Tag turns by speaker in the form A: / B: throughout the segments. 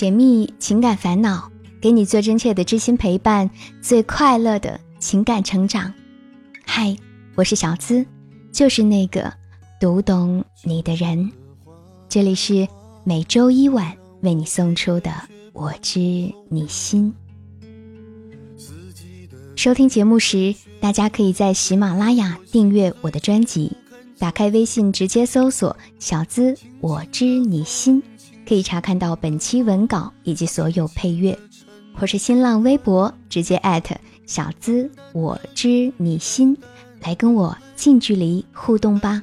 A: 解密情感烦恼，给你最真切的知心陪伴，最快乐的情感成长。嗨，我是小资，就是那个读懂你的人。这里是每周一晚为你送出的《我知你心》。收听节目时，大家可以在喜马拉雅订阅我的专辑，打开微信直接搜索“小资我知你心”，可以查看到本期文稿以及所有配乐；或是新浪微博直接艾特“小资我知你心”，来跟我近距离互动吧。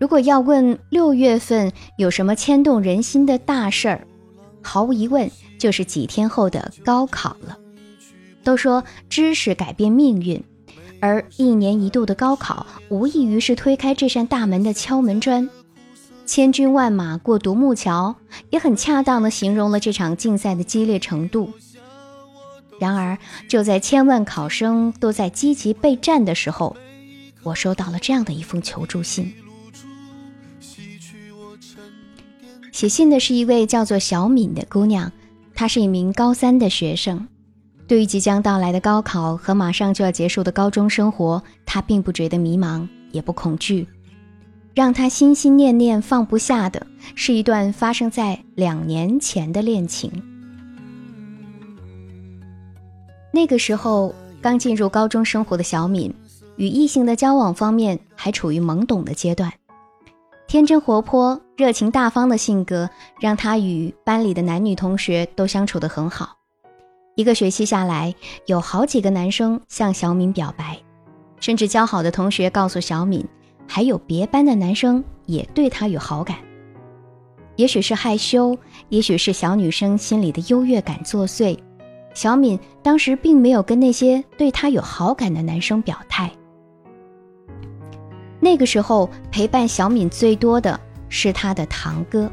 A: 如果要问六月份有什么牵动人心的大事儿，毫无疑问。就是几天后的高考了。都说知识改变命运，而一年一度的高考无异于是推开这扇大门的敲门砖。千军万马过独木桥，也很恰当的形容了这场竞赛的激烈程度。然而，就在千万考生都在积极备战的时候，我收到了这样的一封求助信。写信的是一位叫做小敏的姑娘。她是一名高三的学生，对于即将到来的高考和马上就要结束的高中生活，他并不觉得迷茫，也不恐惧。让他心心念念放不下的是一段发生在两年前的恋情。那个时候，刚进入高中生活的小敏，与异性的交往方面还处于懵懂的阶段。天真活泼、热情大方的性格，让他与班里的男女同学都相处得很好。一个学期下来，有好几个男生向小敏表白，甚至交好的同学告诉小敏，还有别班的男生也对她有好感。也许是害羞，也许是小女生心里的优越感作祟，小敏当时并没有跟那些对她有好感的男生表态。那个时候陪伴小敏最多的是他的堂哥，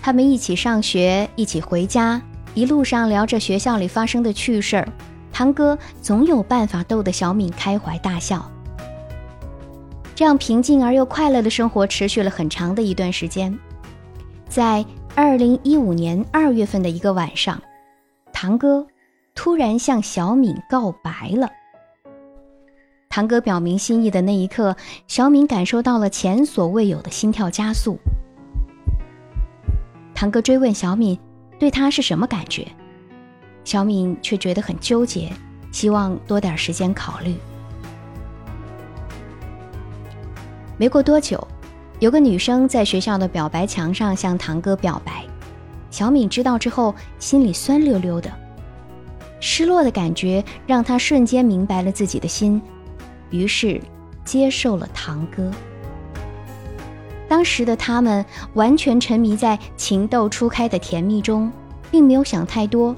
A: 他们一起上学，一起回家，一路上聊着学校里发生的趣事儿，堂哥总有办法逗得小敏开怀大笑。这样平静而又快乐的生活持续了很长的一段时间。在二零一五年二月份的一个晚上，堂哥突然向小敏告白了。堂哥表明心意的那一刻，小敏感受到了前所未有的心跳加速。堂哥追问小敏，对他是什么感觉？小敏却觉得很纠结，希望多点时间考虑。没过多久，有个女生在学校的表白墙上向堂哥表白，小敏知道之后，心里酸溜溜的，失落的感觉让她瞬间明白了自己的心。于是，接受了堂哥。当时的他们完全沉迷在情窦初开的甜蜜中，并没有想太多，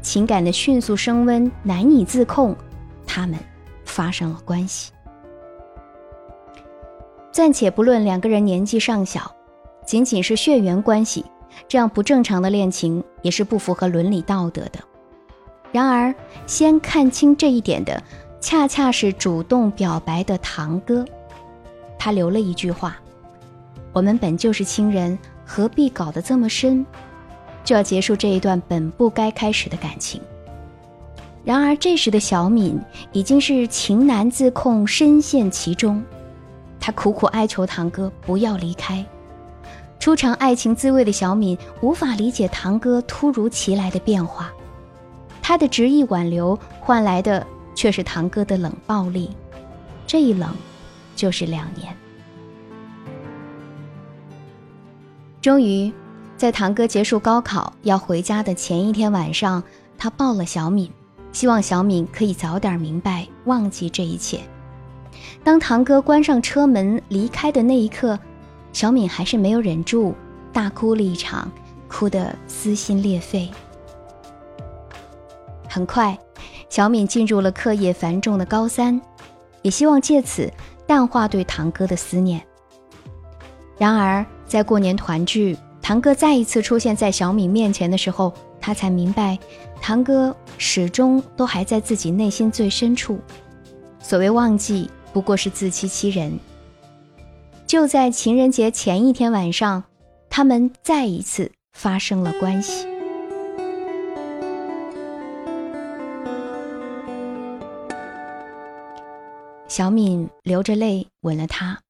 A: 情感的迅速升温难以自控，他们发生了关系。暂且不论两个人年纪尚小，仅仅是血缘关系，这样不正常的恋情也是不符合伦理道德的。然而，先看清这一点的。恰恰是主动表白的堂哥，他留了一句话：“我们本就是亲人，何必搞得这么深？就要结束这一段本不该开始的感情。”然而这时的小敏已经是情难自控，深陷其中。她苦苦哀求堂哥不要离开。初尝爱情滋味的小敏无法理解堂哥突如其来的变化，他的执意挽留换来的。却是堂哥的冷暴力，这一冷，就是两年。终于，在堂哥结束高考要回家的前一天晚上，他抱了小敏，希望小敏可以早点明白，忘记这一切。当堂哥关上车门离开的那一刻，小敏还是没有忍住，大哭了一场，哭得撕心裂肺。很快。小敏进入了课业繁重的高三，也希望借此淡化对堂哥的思念。然而，在过年团聚，堂哥再一次出现在小敏面前的时候，她才明白，堂哥始终都还在自己内心最深处。所谓忘记，不过是自欺欺人。就在情人节前一天晚上，他们再一次发生了关系。小敏流着泪吻了他，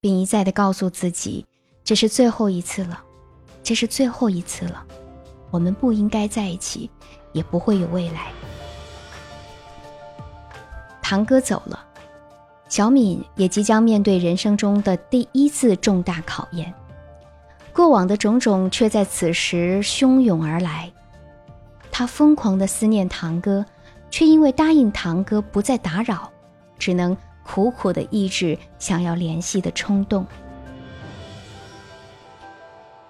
A: 并一再的告诉自己：“这是最后一次了，这是最后一次了，我们不应该在一起，也不会有未来。”堂哥走了，小敏也即将面对人生中的第一次重大考验。过往的种种却在此时汹涌而来，她疯狂的思念堂哥，却因为答应堂哥不再打扰，只能。苦苦的抑制想要联系的冲动。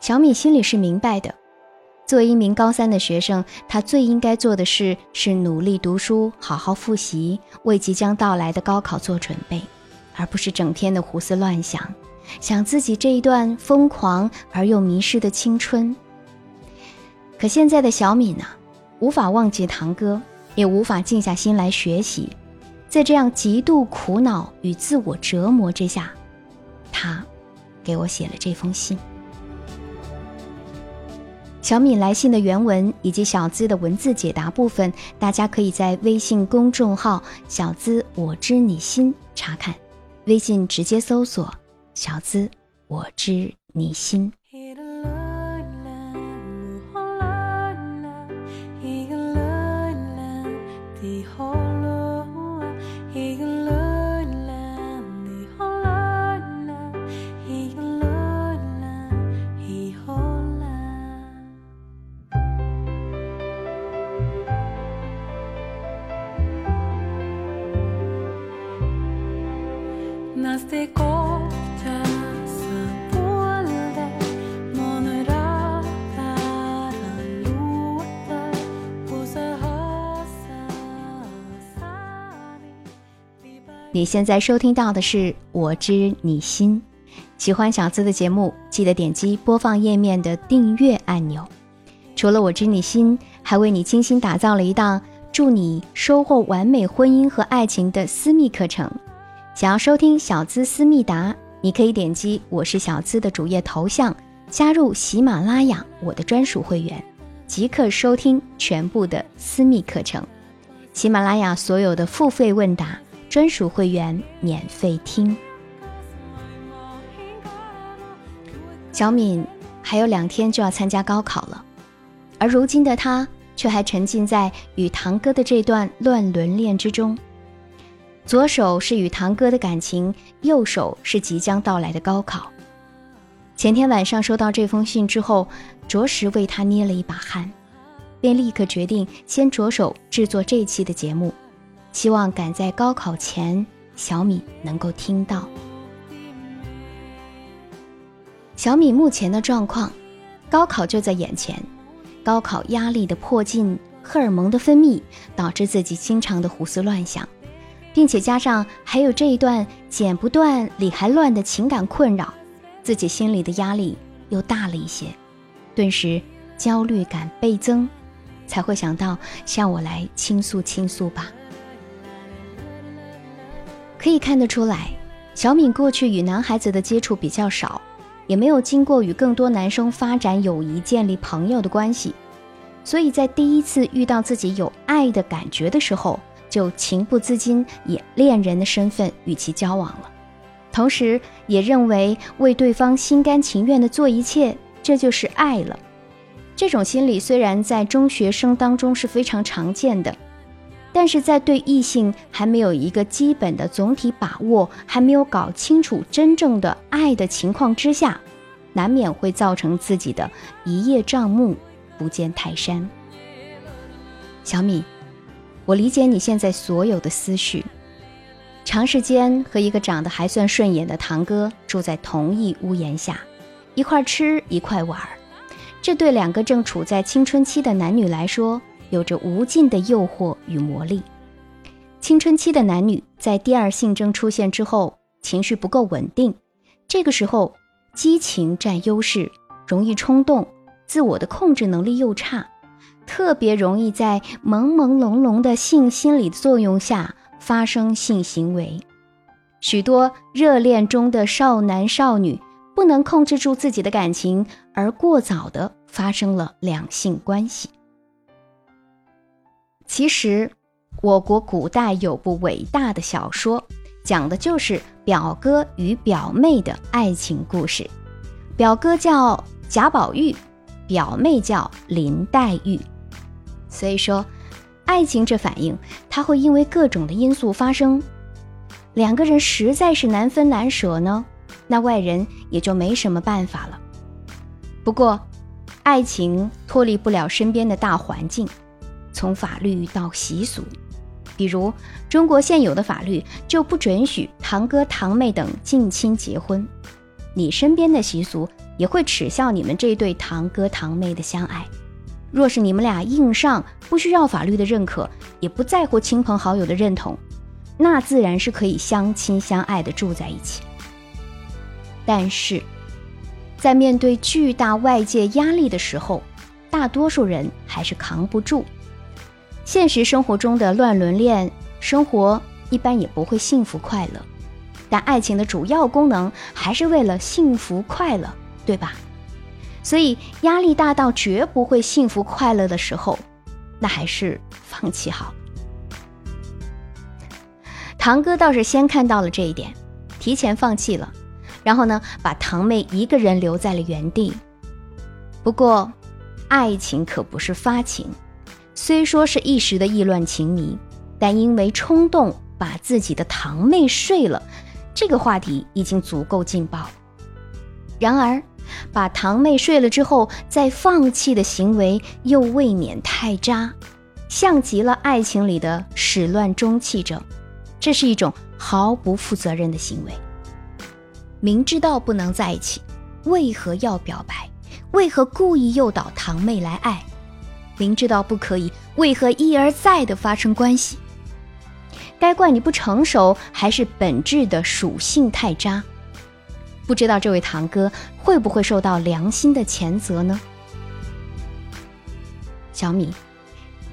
A: 小米心里是明白的，作为一名高三的学生，他最应该做的事是努力读书，好好复习，为即将到来的高考做准备，而不是整天的胡思乱想，想自己这一段疯狂而又迷失的青春。可现在的小米呢，无法忘记堂哥，也无法静下心来学习。在这样极度苦恼与自我折磨之下，他给我写了这封信。小米来信的原文以及小资的文字解答部分，大家可以在微信公众号“小资我知你心”查看，微信直接搜索“小资我知你心”。你现在收听到的是《我知你心》，喜欢小资的节目，记得点击播放页面的订阅按钮。除了《我知你心》，还为你精心打造了一档助你收获完美婚姻和爱情的私密课程。想要收听小资思密达，你可以点击我是小资的主页头像，加入喜马拉雅我的专属会员，即刻收听全部的私密课程。喜马拉雅所有的付费问答。专属会员免费听。小敏还有两天就要参加高考了，而如今的她却还沉浸在与堂哥的这段乱伦恋之中。左手是与堂哥的感情，右手是即将到来的高考。前天晚上收到这封信之后，着实为他捏了一把汗，便立刻决定先着手制作这期的节目。希望赶在高考前，小米能够听到。小米目前的状况，高考就在眼前，高考压力的迫近，荷尔蒙的分泌，导致自己经常的胡思乱想，并且加上还有这一段剪不断理还乱的情感困扰，自己心里的压力又大了一些，顿时焦虑感倍增，才会想到向我来倾诉倾诉吧。可以看得出来，小敏过去与男孩子的接触比较少，也没有经过与更多男生发展友谊、建立朋友的关系，所以在第一次遇到自己有爱的感觉的时候，就情不自禁以恋人的身份与其交往了，同时也认为为对方心甘情愿的做一切，这就是爱了。这种心理虽然在中学生当中是非常常见的。但是在对异性还没有一个基本的总体把握，还没有搞清楚真正的爱的情况之下，难免会造成自己的一叶障目，不见泰山。小米，我理解你现在所有的思绪。长时间和一个长得还算顺眼的堂哥住在同一屋檐下，一块吃一块玩，这对两个正处在青春期的男女来说。有着无尽的诱惑与魔力。青春期的男女在第二性征出现之后，情绪不够稳定，这个时候激情占优势，容易冲动，自我的控制能力又差，特别容易在朦朦胧胧的性心理作用下发生性行为。许多热恋中的少男少女不能控制住自己的感情，而过早的发生了两性关系。其实，我国古代有部伟大的小说，讲的就是表哥与表妹的爱情故事。表哥叫贾宝玉，表妹叫林黛玉。所以说，爱情这反应，它会因为各种的因素发生。两个人实在是难分难舍呢，那外人也就没什么办法了。不过，爱情脱离不了身边的大环境。从法律到习俗，比如中国现有的法律就不准许堂哥堂妹等近亲结婚，你身边的习俗也会耻笑你们这对堂哥堂妹的相爱。若是你们俩硬上，不需要法律的认可，也不在乎亲朋好友的认同，那自然是可以相亲相爱的住在一起。但是，在面对巨大外界压力的时候，大多数人还是扛不住。现实生活中的乱伦恋生活一般也不会幸福快乐，但爱情的主要功能还是为了幸福快乐，对吧？所以压力大到绝不会幸福快乐的时候，那还是放弃好。堂哥倒是先看到了这一点，提前放弃了，然后呢，把堂妹一个人留在了原地。不过，爱情可不是发情。虽说是一时的意乱情迷，但因为冲动把自己的堂妹睡了，这个话题已经足够劲爆。然而，把堂妹睡了之后再放弃的行为又未免太渣，像极了爱情里的始乱终弃者。这是一种毫不负责任的行为。明知道不能在一起，为何要表白？为何故意诱导堂妹来爱？明知道不可以，为何一而再的发生关系？该怪你不成熟，还是本质的属性太渣？不知道这位堂哥会不会受到良心的谴责呢？小米，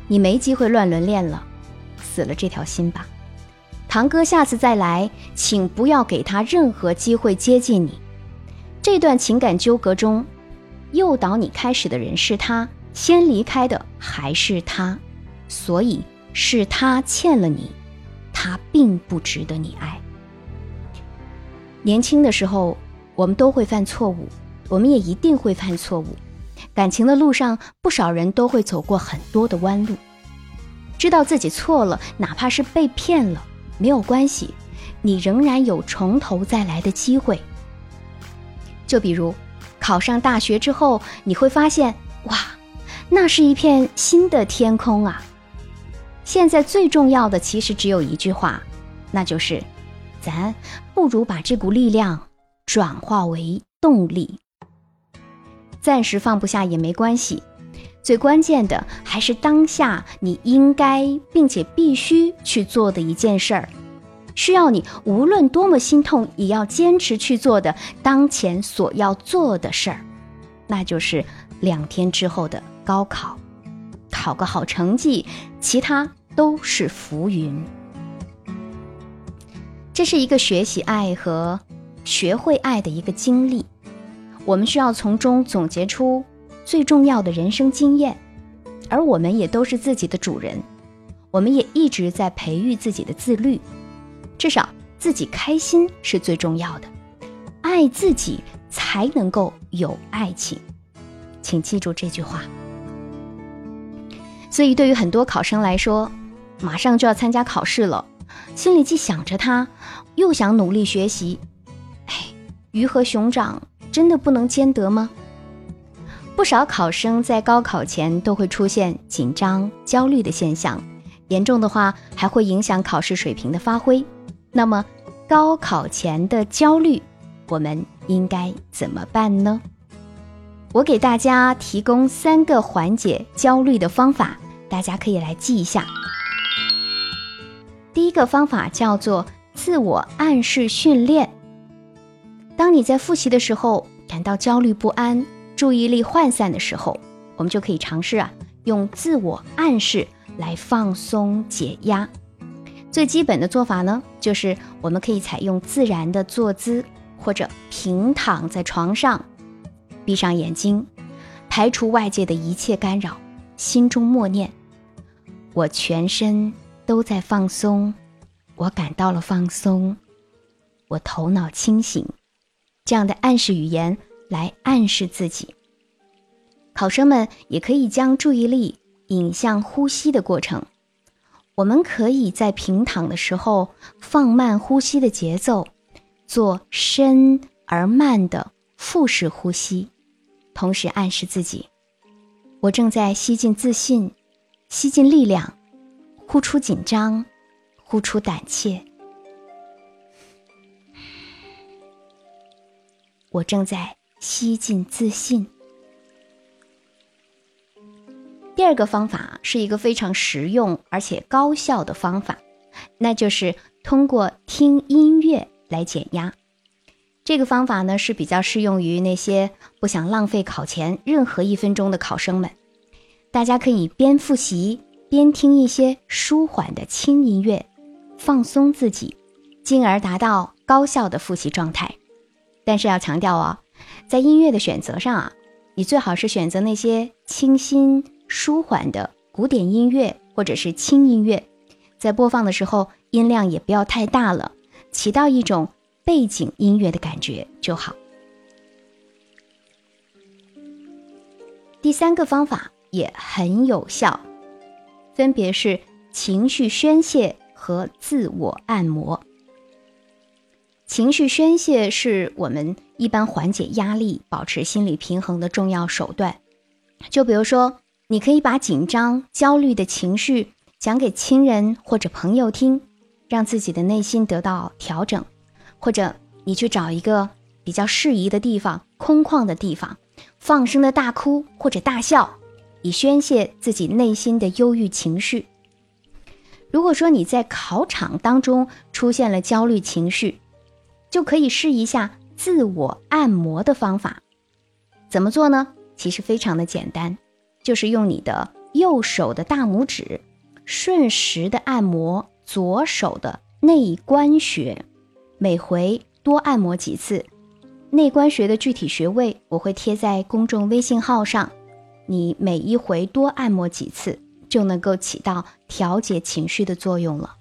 A: 你没机会乱伦恋了，死了这条心吧。堂哥下次再来，请不要给他任何机会接近你。这段情感纠葛中，诱导你开始的人是他。先离开的还是他，所以是他欠了你，他并不值得你爱。年轻的时候，我们都会犯错误，我们也一定会犯错误。感情的路上，不少人都会走过很多的弯路。知道自己错了，哪怕是被骗了，没有关系，你仍然有从头再来的机会。就比如，考上大学之后，你会发现，哇！那是一片新的天空啊！现在最重要的其实只有一句话，那就是：咱不如把这股力量转化为动力。暂时放不下也没关系，最关键的还是当下你应该并且必须去做的一件事儿，需要你无论多么心痛也要坚持去做的当前所要做的事儿，那就是两天之后的。高考，考个好成绩，其他都是浮云。这是一个学习爱和学会爱的一个经历，我们需要从中总结出最重要的人生经验，而我们也都是自己的主人，我们也一直在培育自己的自律，至少自己开心是最重要的，爱自己才能够有爱情，请记住这句话。所以，对于很多考生来说，马上就要参加考试了，心里既想着他，又想努力学习。哎，鱼和熊掌真的不能兼得吗？不少考生在高考前都会出现紧张、焦虑的现象，严重的话还会影响考试水平的发挥。那么，高考前的焦虑，我们应该怎么办呢？我给大家提供三个缓解焦虑的方法。大家可以来记一下。第一个方法叫做自我暗示训练。当你在复习的时候感到焦虑不安、注意力涣散的时候，我们就可以尝试啊，用自我暗示来放松解压。最基本的做法呢，就是我们可以采用自然的坐姿，或者平躺在床上，闭上眼睛，排除外界的一切干扰，心中默念：“我全身都在放松，我感到了放松，我头脑清醒。”这样的暗示语言来暗示自己。考生们也可以将注意力引向呼吸的过程。我们可以在平躺的时候放慢呼吸的节奏，做深而慢的腹式呼吸，同时暗示自己：我正在吸进自信，吸进力量，呼出紧张，呼出胆怯。我正在吸进自信。第二个方法是一个非常实用而且高效的方法，那就是通过听音乐来减压。这个方法呢是比较适用于那些不想浪费考前任何一分钟的考生们。大家可以边复习边听一些舒缓的轻音乐，放松自己，进而达到高效的复习状态。但是要强调哦，在音乐的选择上啊，你最好是选择那些清新。舒缓的古典音乐或者是轻音乐，在播放的时候音量也不要太大了，起到一种背景音乐的感觉就好。第三个方法也很有效，分别是情绪宣泄和自我按摩。情绪宣泄是我们一般缓解压力、保持心理平衡的重要手段，就比如说。你可以把紧张、焦虑的情绪讲给亲人或者朋友听，让自己的内心得到调整；或者你去找一个比较适宜的地方、空旷的地方，放声的大哭或者大笑，以宣泄自己内心的忧郁情绪。如果说你在考场当中出现了焦虑情绪，就可以试一下自我按摩的方法。怎么做呢？其实非常的简单。就是用你的右手的大拇指，顺时的按摩左手的内关穴，每回多按摩几次。内关穴的具体穴位我会贴在公众微信号上，你每一回多按摩几次，就能够起到调节情绪的作用了。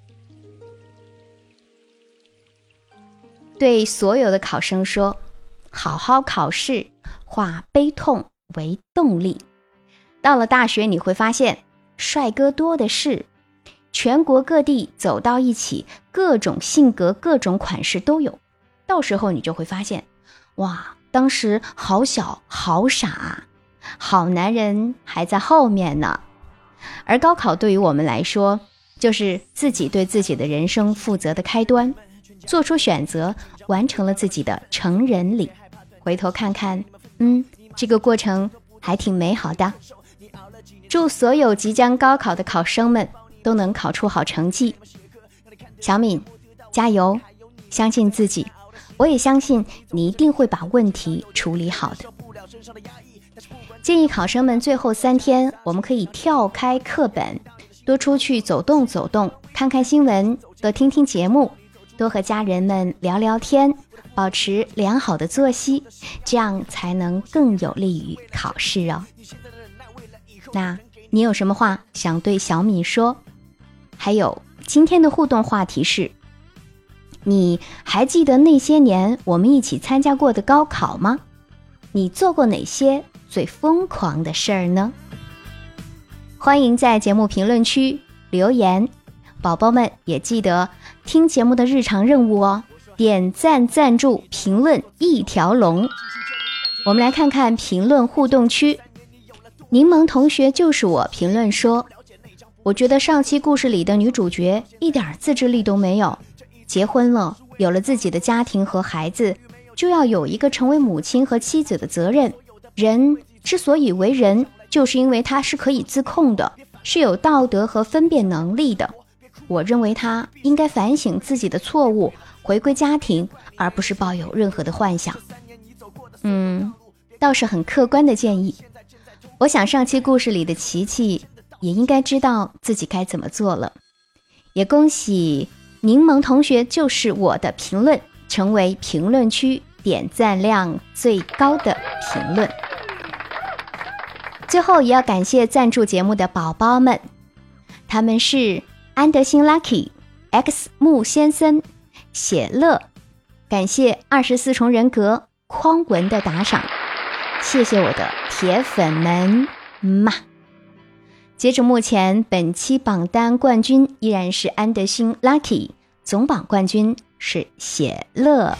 A: 对所有的考生说：好好考试，化悲痛为动力。到了大学，你会发现帅哥多的是，全国各地走到一起，各种性格、各种款式都有。到时候你就会发现，哇，当时好小好傻啊，好男人还在后面呢。而高考对于我们来说，就是自己对自己的人生负责的开端，做出选择，完成了自己的成人礼。回头看看，嗯，这个过程还挺美好的。祝所有即将高考的考生们都能考出好成绩。小敏，加油！相信自己，我也相信你一定会把问题处理好的。建议考生们最后三天，我们可以跳开课本，多出去走动走动，看看新闻，多听听节目，多和家人们聊聊天，保持良好的作息，这样才能更有利于考试哦。那你有什么话想对小米说？还有今天的互动话题是：你还记得那些年我们一起参加过的高考吗？你做过哪些最疯狂的事儿呢？欢迎在节目评论区留言，宝宝们也记得听节目的日常任务哦，点赞、赞助、评论一条龙。我们来看看评论互动区。柠檬同学就是我评论说，我觉得上期故事里的女主角一点自制力都没有。结婚了，有了自己的家庭和孩子，就要有一个成为母亲和妻子的责任。人之所以为人，就是因为他是可以自控的，是有道德和分辨能力的。我认为他应该反省自己的错误，回归家庭，而不是抱有任何的幻想。嗯，倒是很客观的建议。我想上期故事里的琪琪也应该知道自己该怎么做了，也恭喜柠檬同学就是我的评论成为评论区点赞量最高的评论。最后也要感谢赞助节目的宝宝们，他们是安德兴 Lucky、X 木先生、写乐，感谢二十四重人格匡文的打赏，谢谢我的铁粉们嘛。截止目前，本期榜单冠军依然是安德兴 Lucky，总榜冠军是写乐。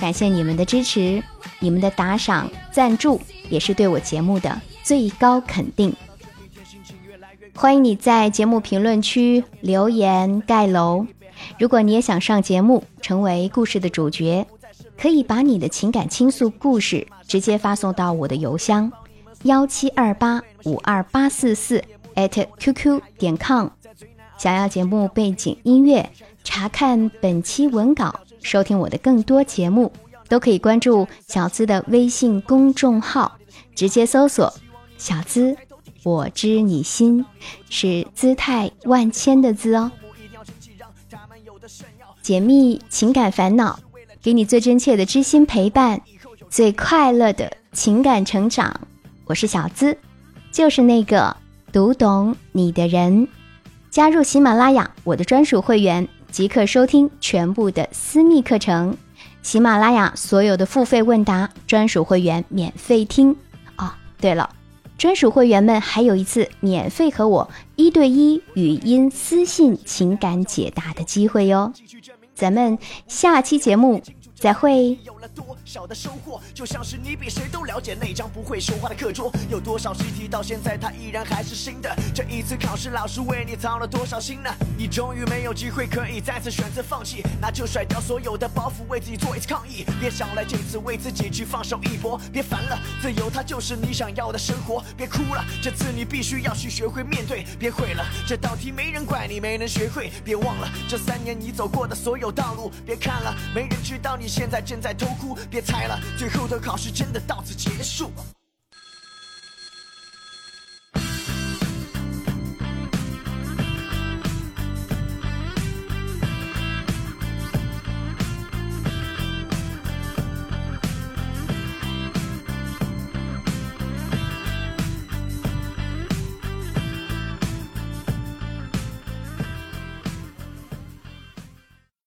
A: 感谢你们的支持，你们的打赏赞助也是对我节目的最高肯定。欢迎你在节目评论区留言盖楼。如果你也想上节目，成为故事的主角，可以把你的情感倾诉故事直接发送到我的邮箱。幺七二八五二八四四 at qq 点 com，想要节目背景音乐，查看本期文稿，收听我的更多节目，都可以关注小资的微信公众号，直接搜索“小资我知你心”，是姿态万千的“资”哦。解密情感烦恼，给你最真切的知心陪伴，最快乐的情感成长。我是小资，就是那个读懂你的人。加入喜马拉雅，我的专属会员即刻收听全部的私密课程。喜马拉雅所有的付费问答，专属会员免费听。哦，对了，专属会员们还有一次免费和我一对一语音私信情感解答的机会哟。咱们下期节目。再会。有了多少的收获，就像是你比谁都了解那张不会说话的课桌。有多少习题到现在它依然还是新的？这一次考试，老师为你操了多少心呢？你终于没有机会可以再次选择放弃，那就甩掉所有的包袱，为自己做一次抗议。别想来这次为自己去放手一搏，别烦了，自由它就是你想要的生活。别哭了，这次你必须要去学会面对。别悔了，这道题没人怪你没能学会。别忘了这三年你走过的所有道路。别看了，没人知道你。现在正在偷哭，别猜了，最后的考试真的到此结束。